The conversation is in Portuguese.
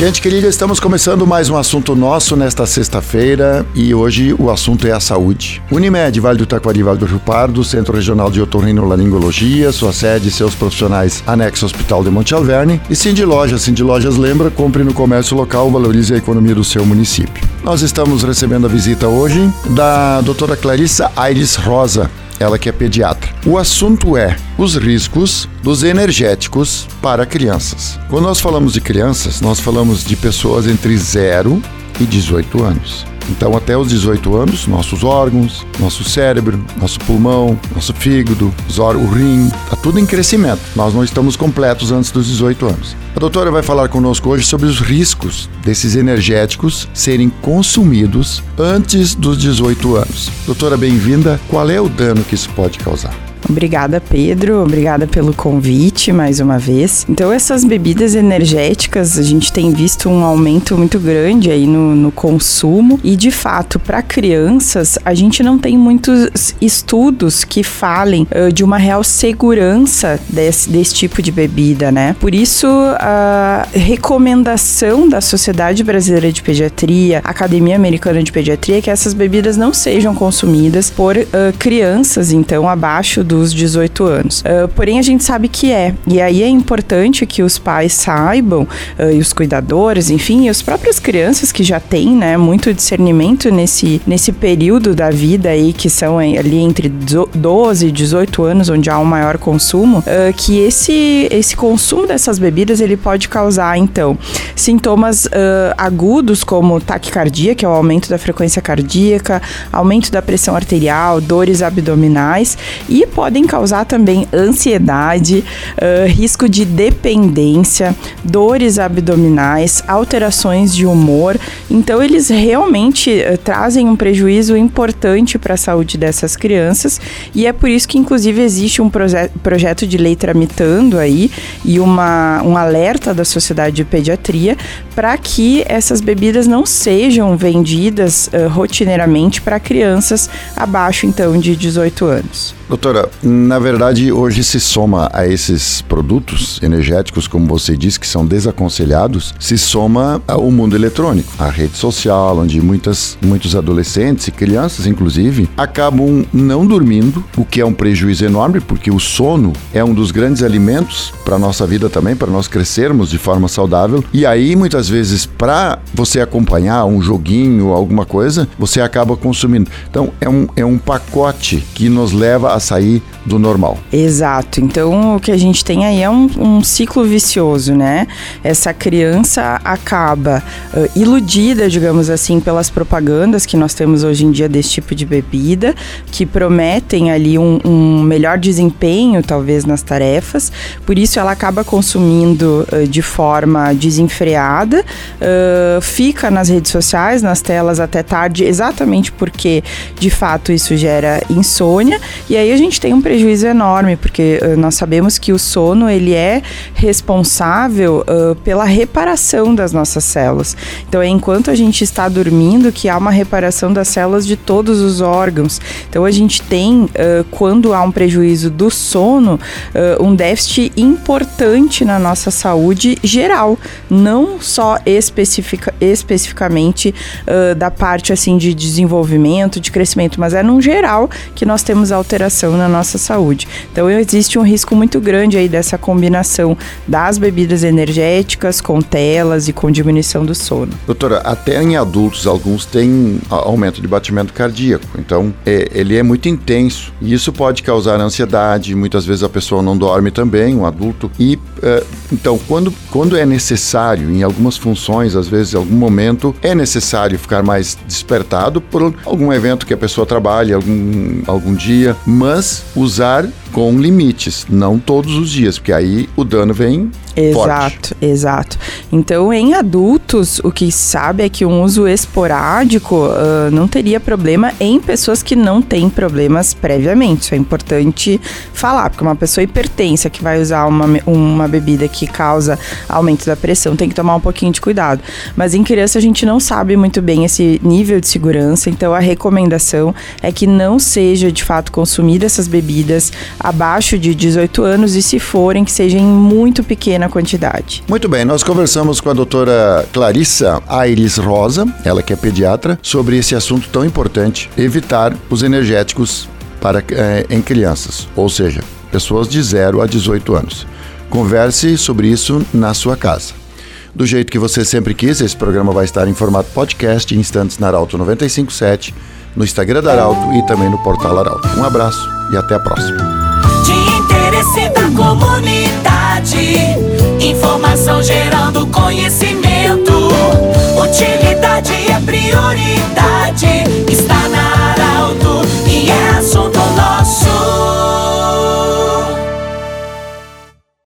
Gente querida, estamos começando mais um assunto nosso nesta sexta-feira e hoje o assunto é a saúde. Unimed, Vale do Taquari, Vale do Rio Pardo, Centro Regional de Otorrinolaringologia, sua sede e seus profissionais anexo Hospital de Monte Alverne e Cindy Lojas. Cindy Lojas lembra, compre no comércio local, valorize a economia do seu município. Nós estamos recebendo a visita hoje da doutora Clarissa Aires Rosa, ela que é pediatra. O assunto é os riscos dos energéticos para crianças. Quando nós falamos de crianças, nós falamos de pessoas entre 0 e 18 anos. Então, até os 18 anos, nossos órgãos, nosso cérebro, nosso pulmão, nosso fígado, o rim, está tudo em crescimento. Nós não estamos completos antes dos 18 anos. A doutora vai falar conosco hoje sobre os riscos desses energéticos serem consumidos antes dos 18 anos. Doutora, bem-vinda. Qual é o dano que isso pode causar? Obrigada, Pedro. Obrigada pelo convite mais uma vez. Então, essas bebidas energéticas, a gente tem visto um aumento muito grande aí no, no consumo. E, de fato, para crianças, a gente não tem muitos estudos que falem uh, de uma real segurança desse, desse tipo de bebida, né? Por isso, a recomendação da Sociedade Brasileira de Pediatria, Academia Americana de Pediatria, é que essas bebidas não sejam consumidas por uh, crianças, então, abaixo dos 18 anos. Uh, porém, a gente sabe que é. E aí é importante que os pais saibam, uh, e os cuidadores, enfim, e as próprias crianças que já têm, né, muito discernimento nesse, nesse período da vida aí, que são ali entre 12 e 18 anos, onde há um maior consumo, uh, que esse, esse consumo dessas bebidas, ele pode causar, então, sintomas agudos, como taquicardia, que é o aumento da frequência cardíaca, aumento da pressão arterial, dores abdominais, e podem causar também ansiedade, uh, risco de dependência, dores abdominais, alterações de humor. Então, eles realmente uh, trazem um prejuízo importante para a saúde dessas crianças e é por isso que, inclusive, existe um proje projeto de lei tramitando aí e uma, um alerta da Sociedade de Pediatria para que essas bebidas não sejam vendidas uh, rotineiramente para crianças abaixo, então, de 18 anos. Doutora, na verdade, hoje se soma a esses produtos energéticos, como você disse, que são desaconselhados, se soma o mundo eletrônico, a rede social, onde muitas, muitos adolescentes e crianças, inclusive, acabam não dormindo, o que é um prejuízo enorme, porque o sono é um dos grandes alimentos para a nossa vida também, para nós crescermos de forma saudável. E aí, muitas vezes, para você acompanhar um joguinho, alguma coisa, você acaba consumindo. Então, é um, é um pacote que nos leva a sair do normal. Exato. Então, o que a gente tem aí é um, um ciclo vicioso, né? Essa criança acaba uh, iludida, digamos assim, pelas propagandas que nós temos hoje em dia desse tipo de bebida, que prometem ali um, um melhor desempenho, talvez, nas tarefas. Por isso, ela acaba consumindo uh, de forma desenfreada, uh, fica nas redes sociais, nas telas até tarde, exatamente porque, de fato, isso gera insônia. E aí a gente tem um prejuízo enorme, porque uh, nós sabemos que o sono ele é responsável uh, pela reparação das nossas células. Então é enquanto a gente está dormindo que há uma reparação das células de todos os órgãos. Então a gente tem, uh, quando há um prejuízo do sono, um déficit importante na nossa saúde geral, não só especifica, especificamente da parte assim de desenvolvimento, de crescimento, mas é num geral que nós temos alteração na nossa saúde. Então existe um risco muito grande aí dessa combinação das bebidas energéticas com telas e com diminuição do sono. Doutora, até em adultos alguns têm aumento de batimento cardíaco, então é, ele é muito intenso. E isso pode causar ansiedade, muitas vezes a pessoa não dorme também, um adulto, e é, então quando, quando é necessário, em algumas funções, às vezes em algum momento, é necessário ficar mais despertado por algum evento que a pessoa trabalha algum, algum dia, mas usar com limites, não todos os dias, porque aí o dano vem Exato, forte. exato. Então, em adultos, o que sabe é que um uso esporádico uh, não teria problema em pessoas que não têm problemas previamente. Isso é importante falar, porque uma pessoa hipertensa que vai usar uma, uma bebida que causa aumento da pressão tem que tomar um pouquinho de cuidado. Mas em criança a gente não sabe muito bem esse nível de segurança, então a recomendação é que não seja de fato consumida essas bebidas abaixo de 18 anos e se forem que sejam muito pequena quantidade. Muito bem, nós conversamos com a doutora Clarissa Aires Rosa, ela que é pediatra, sobre esse assunto tão importante, evitar os energéticos para, eh, em crianças, ou seja, pessoas de 0 a 18 anos. Converse sobre isso na sua casa. Do jeito que você sempre quis, esse programa vai estar em formato podcast em instantes na Arauto 957, no Instagram da Arauto e também no portal Arauto. Um abraço e até a próxima. Interesse da comunidade, informação gerando conhecimento.